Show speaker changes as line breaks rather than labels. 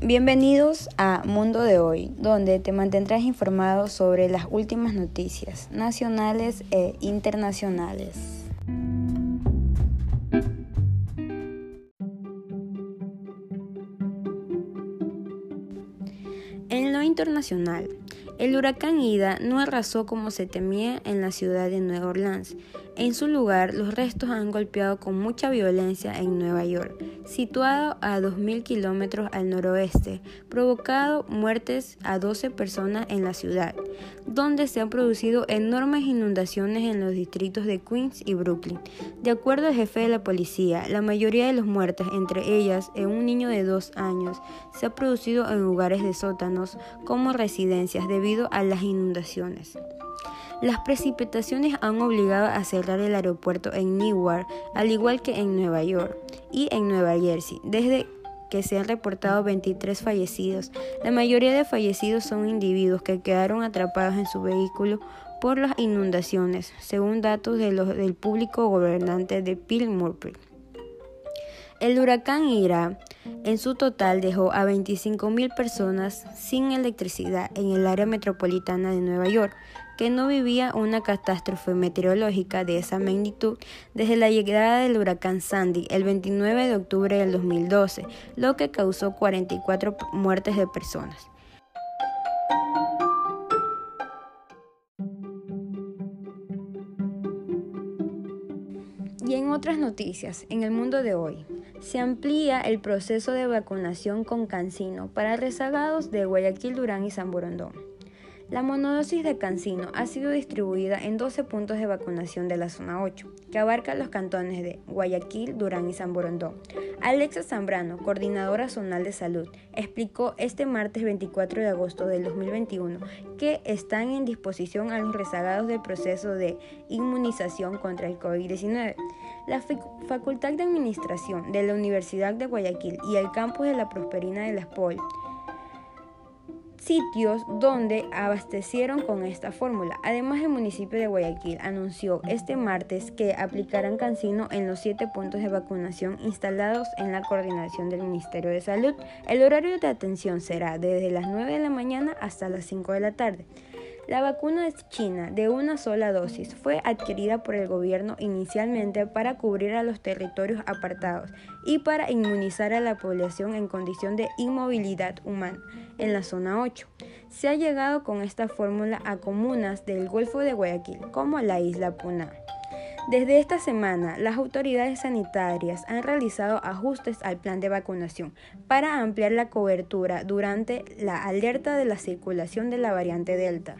Bienvenidos a Mundo de Hoy, donde te mantendrás informado sobre las últimas noticias nacionales e internacionales. En lo internacional, el huracán Ida no arrasó como se temía en la ciudad de Nueva Orleans. En su lugar, los restos han golpeado con mucha violencia en Nueva York, situado a 2.000 kilómetros al noroeste, provocado muertes a 12 personas en la ciudad, donde se han producido enormes inundaciones en los distritos de Queens y Brooklyn. De acuerdo al jefe de la policía, la mayoría de los muertes, entre ellas un niño de dos años, se ha producido en lugares de sótanos como residencias a las inundaciones. Las precipitaciones han obligado a cerrar el aeropuerto en Newark, al igual que en Nueva York y en Nueva Jersey, desde que se han reportado 23 fallecidos. La mayoría de fallecidos son individuos que quedaron atrapados en su vehículo por las inundaciones, según datos del público gobernante de Bill. El huracán Ira en su total dejó a 25.000 personas sin electricidad en el área metropolitana de Nueva York, que no vivía una catástrofe meteorológica de esa magnitud desde la llegada del huracán Sandy el 29 de octubre del 2012, lo que causó 44 muertes de personas. Y en otras noticias, en el mundo de hoy, se amplía el proceso de vacunación con cancino para rezagados de Guayaquil, Durán y San Borondón. La monodosis de Cancino ha sido distribuida en 12 puntos de vacunación de la zona 8, que abarca los cantones de Guayaquil, Durán y San Borondón. Alexa Zambrano, coordinadora zonal de salud, explicó este martes 24 de agosto del 2021 que están en disposición a los rezagados del proceso de inmunización contra el COVID-19. La Facultad de Administración de la Universidad de Guayaquil y el campus de la Prosperina de la SPOL sitios donde abastecieron con esta fórmula. Además, el municipio de Guayaquil anunció este martes que aplicarán Cancino en los siete puntos de vacunación instalados en la coordinación del Ministerio de Salud. El horario de atención será desde las 9 de la mañana hasta las 5 de la tarde. La vacuna de china de una sola dosis fue adquirida por el gobierno inicialmente para cubrir a los territorios apartados y para inmunizar a la población en condición de inmovilidad humana en la zona 8. Se ha llegado con esta fórmula a comunas del Golfo de Guayaquil, como la isla Puna. Desde esta semana, las autoridades sanitarias han realizado ajustes al plan de vacunación para ampliar la cobertura durante la alerta de la circulación de la variante Delta.